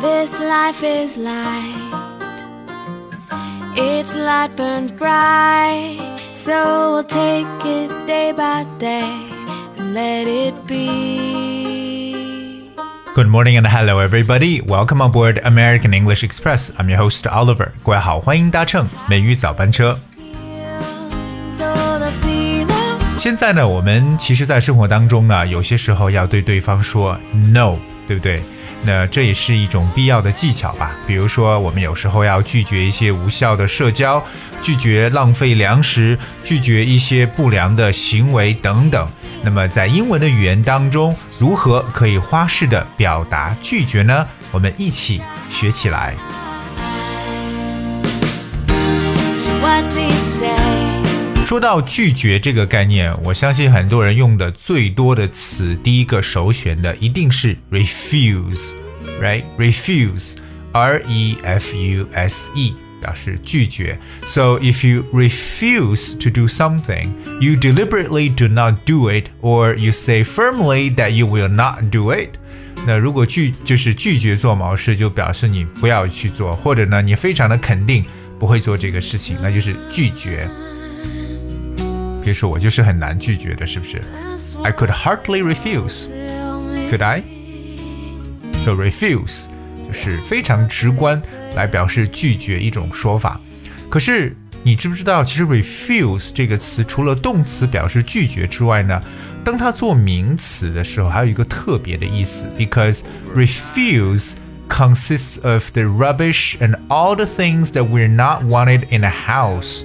This life is light. Its light burns bright. So we'll take it day by day and let it be. Good morning and hello everybody. Welcome aboard American English Express. I'm your host Oliver. 各位好，欢迎搭乘美语早班车。 So they'll see the 现在呢，我们其实，在生活当中呢，有些时候要对对方说 no，对不对？ 那这也是一种必要的技巧吧。比如说，我们有时候要拒绝一些无效的社交，拒绝浪费粮食，拒绝一些不良的行为等等。那么，在英文的语言当中，如何可以花式的表达拒绝呢？我们一起学起来。说到拒绝这个概念，我相信很多人用的最多的词，第一个首选的一定是 refuse，right？refuse，r e f u s e，表示拒绝。So if you refuse to do something, you deliberately do not do it, or you say firmly that you will not do it. 那如果拒就是拒绝做某事，就表示你不要去做，或者呢，你非常的肯定不会做这个事情，那就是拒绝。 别说我就是很难拒绝的，是不是 That's ？I could hardly refuse. tell me. Could I? So refuse 就是非常直观来表示拒绝一种说法。可是你知不知道，其实 refuse 这个词除了动词表示拒绝之外呢，当它做名词的时候，还有一个特别的意思，because refuse consists of the rubbish and all the things that we're not wanted in a house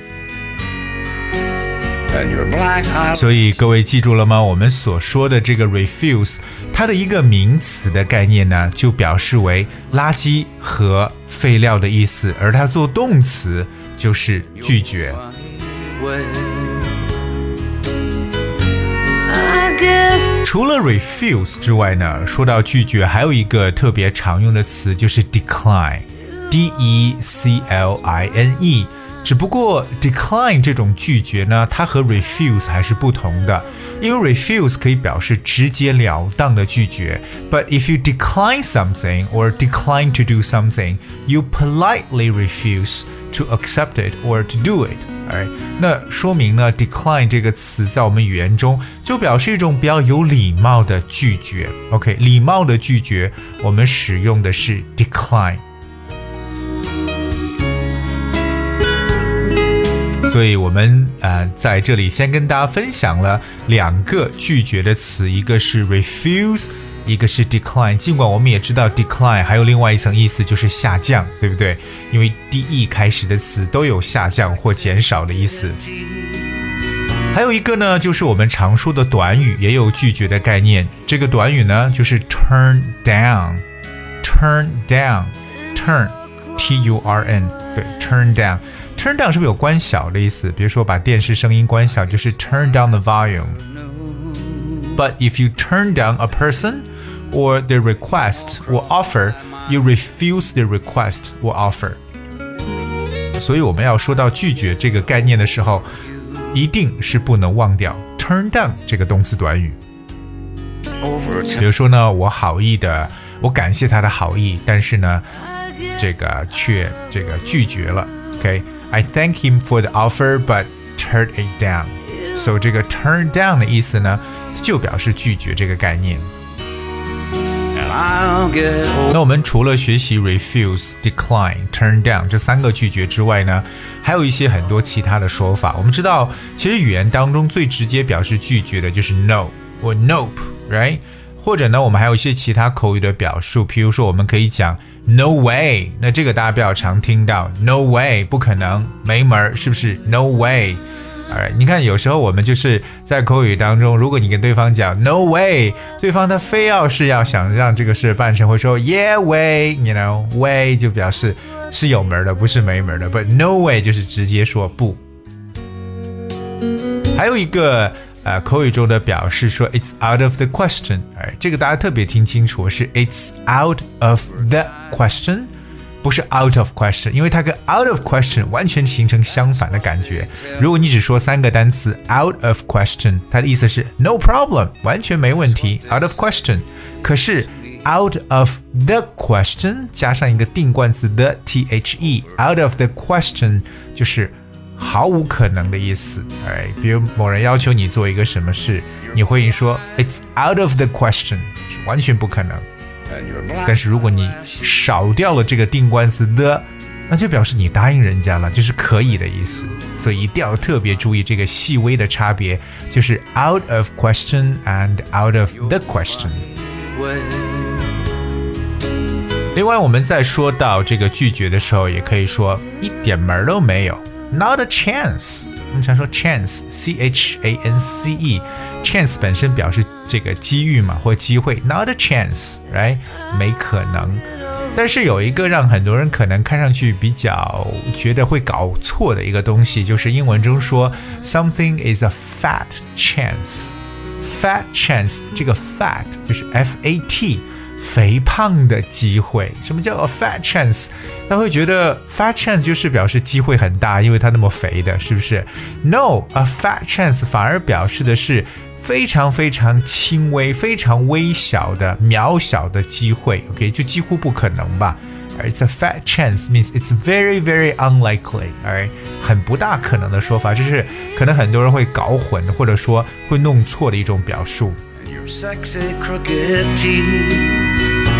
所以各位记住了吗？我们所说的这个 refuse，它的一个名词的概念呢，就表示为垃圾和废料的意思，而它做动词就是拒绝。除了 refuse 之外呢，说到拒绝，还有一个特别常用的词就是 decline，d e c l i n e。只不过 decline 这种拒绝呢，它和 refuse 还是不同的，因为 refuse 可以表示直截了当的拒绝，but if you decline something or decline to do something, you politely refuse to accept it or to do it. 哎，那说明呢，decline 这个词在我们语言中就表示一种比较有礼貌的拒绝。OK，礼貌的拒绝，我们使用的是 decline。所以，我们呃在这里先跟大家分享了两个拒绝的词，一个是 refuse，一个是 decline。尽管我们也知道 decline 还有另外一层意思就是下降，对不对？因为 de 开始的词都有下降或减少的意思。还有一个呢，就是我们常说的短语，也有拒绝的概念。这个短语呢，就是 turn down，turn down，turn t u r n，对，turn down。Turn down 是不是有关小的意思？比如说把电视声音关小，就是 turn down the volume。But if you turn down a person or the request or offer, you refuse the request or offer. 所以我们要说到拒绝这个概念的时候，一定是不能忘掉 turn down 这个动词短语。比如说呢，我好意的，我感谢他的好意，但是呢，这个却这个拒绝了。OK I thank him for the offer, but turned it down. So 这个 turn down 的意思呢，就表示拒绝这个概念。那我们除了学习 refuse、decline、turn down 这三个拒绝之外呢，还有一些很多其他的说法。我们知道，其实语言当中最直接表示拒绝的就是 no 或 nope，right？或者呢，我们还有一些其他口语的表述，譬如说，我们可以讲 no way，那这个大家比较常听到，no way 不可能，没门儿，是不是？no way。哎，你看，有时候我们就是在口语当中，如果你跟对方讲 “no way”，对方他非要是要想让这个事办成，会说 “yeah way”，you know way 就表示是有门的，不是没门的。But no way 就是直接说不。还有一个呃，口语中的表示说 "It's out of the question"，哎，这个大家特别听清楚，是 "It's out of the question"，不是 "out of question"，因为它跟 "out of question" 完全形成相反的感觉。如果你只说三个单词 "out of question"，它的意思是 "no problem"，完全没问题，out of question。可是 out of the question 加上一个定冠词 the t h e，out of the question 就是毫无可能的意思。哎，比如某人要求你做一个什么事，你会说 It's out of the question，是完全不可能。但是如果你少掉了这个定冠词 the，那就表示你答应人家了，就是可以的意思。所以一定要特别注意这个细微的差别，就是 out of question and out of the question。另外，我们在说到这个拒绝的时候，也可以说一点门都没有，not a chance。我们常说 chance，c h a n c e，chance 本身表示这个机遇嘛，或机会，not a chance，right？没可能。但是有一个让很多人可能看上去比较觉得会搞错的一个东西，就是英文中说 something is a fat chance。fat chance 这个 fat 就是 f a t 肥胖的机会。什么叫 a fat chance？他会觉得 fat chance 就是表示机会很大，因为他那么肥的，是不是？No，a fat chance 反而表示的是非常非常轻微、非常微小的、渺小的机会。OK，就几乎不可能吧。而 It's a fat chance means it's very very unlikely，而很不大可能的说法，就是可能很多人会搞混，或者说会弄错的一种表述。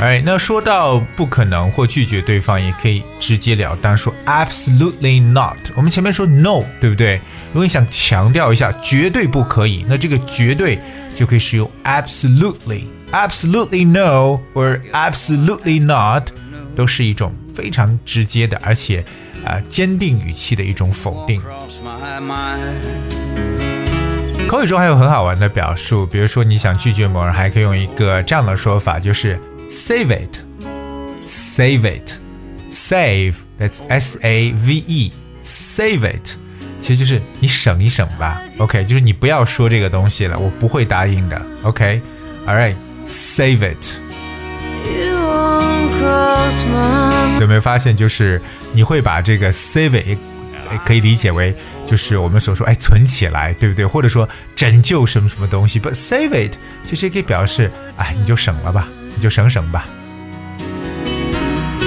哎，那说到不可能或拒绝对方，也可以直截了当说 absolutely not。我们前面说 no，对不对？如果你想强调一下绝对不可以，那这个绝对就可以使用 absolutely，absolutely no or absolutely not，都是一种非常直接的，而且啊、呃坚定语气的一种否定。口语中还有很好玩的表述，比如说你想拒绝某人，还可以用一个这样的说法，就是 save it，save it，save，that's s a v e，save it，其实就是你省一省吧，OK，就是你不要说这个东西了，我不会答应的，OK，All right，save it。You won't cross my 有没有发现，就是你会把这个 save it 也可以理解为就是我们所说哎存起来，对不对？或者说拯救什么什么东西，but save it 其实也可以表示哎你就省了吧，你就省省吧。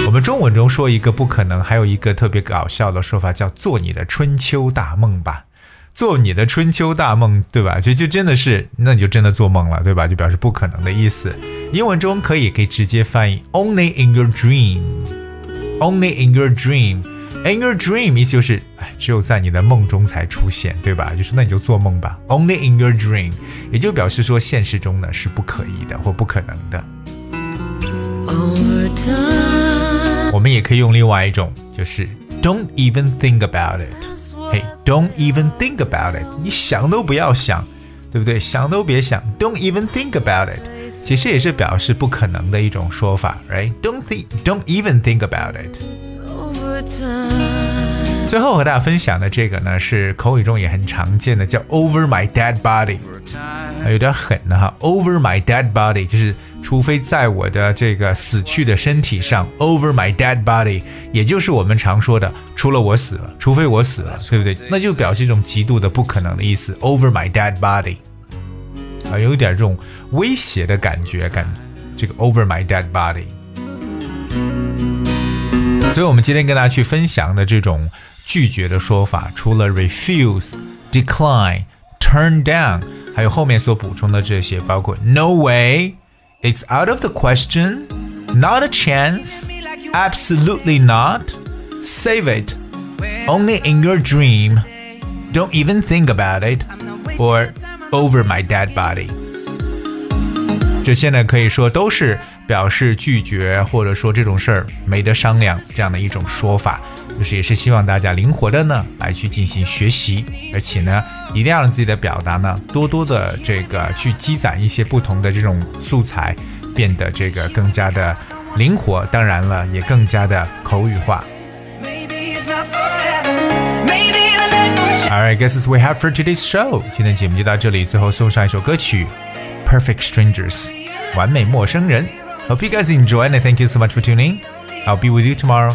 我们中文中说一个不可能，还有一个特别搞笑的说法叫做你的春秋大梦吧。做你的春秋大梦，对吧？就就真的是，那你就真的做梦了，对吧？就表示不可能的意思。英文中可以可以直接翻译 only in your dream。Only in your dream, in your dream 意思就是，哎，只有在你的梦中才出现，对吧？就是那你就做梦吧。Only in your dream，也就表示说现实中呢是不可以的或不可能的。overtime. 我们也可以用另外一种，就是 Don't even think about it。嘿，Don't even think about it，你想都不要想，对不对？想都别想，Don't even think about it，其实也是表示不可能的一种说法，right？Don't think, don't even think about it。 最后和大家分享的这个呢，是口语中也很常见的，叫 Over my dead time. 啊有点狠的哈。Over my dead body 就是除非在我的这个死去的身体上，Over my dead body，也就是我们常说的，除了我死了，除非我死了，对不对？那就表示一种极度的不可能的意思。Over my dead body，啊，有一点这种威胁的感觉，感这个 Over my dead body。所以，我们今天跟大家去分享的这种拒绝的说法，除了 refuse、decline、turn down，还有后面所补充的这些，包括 no way、it's out of the question、not a chance、absolutely not、save it、only in your dream、don't even think about it or over my dead body。这些呢，可以说都是 表示拒绝，或者说这种事儿没得商量这样的一种说法，就是也是希望大家灵活的呢来去进行学习，而且呢，一定要让自己的表达呢多多的这个去积攒一些不同的这种素材，变得这个更加的灵活，当然了，也更加的口语化。Maybe it's not forever. Maybe the night will Alright, guess is we have for today's show. 今天节目就到这里，最后送上一首歌曲《Perfect Strangers》，完美陌生人。Hope you guys enjoy and thank you so much for tuning. I'll be with you tomorrow.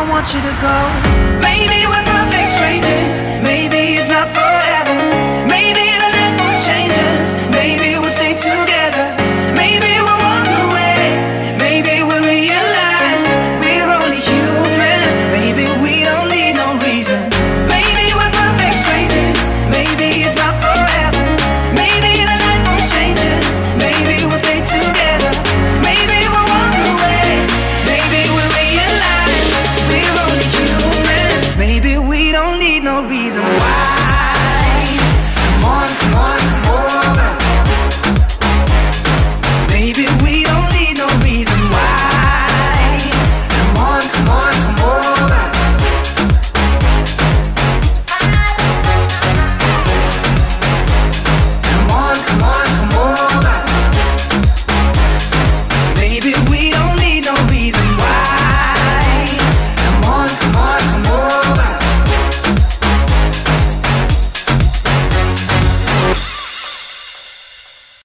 I want you to go. Maybe we're perfect strangers. Maybe it's not.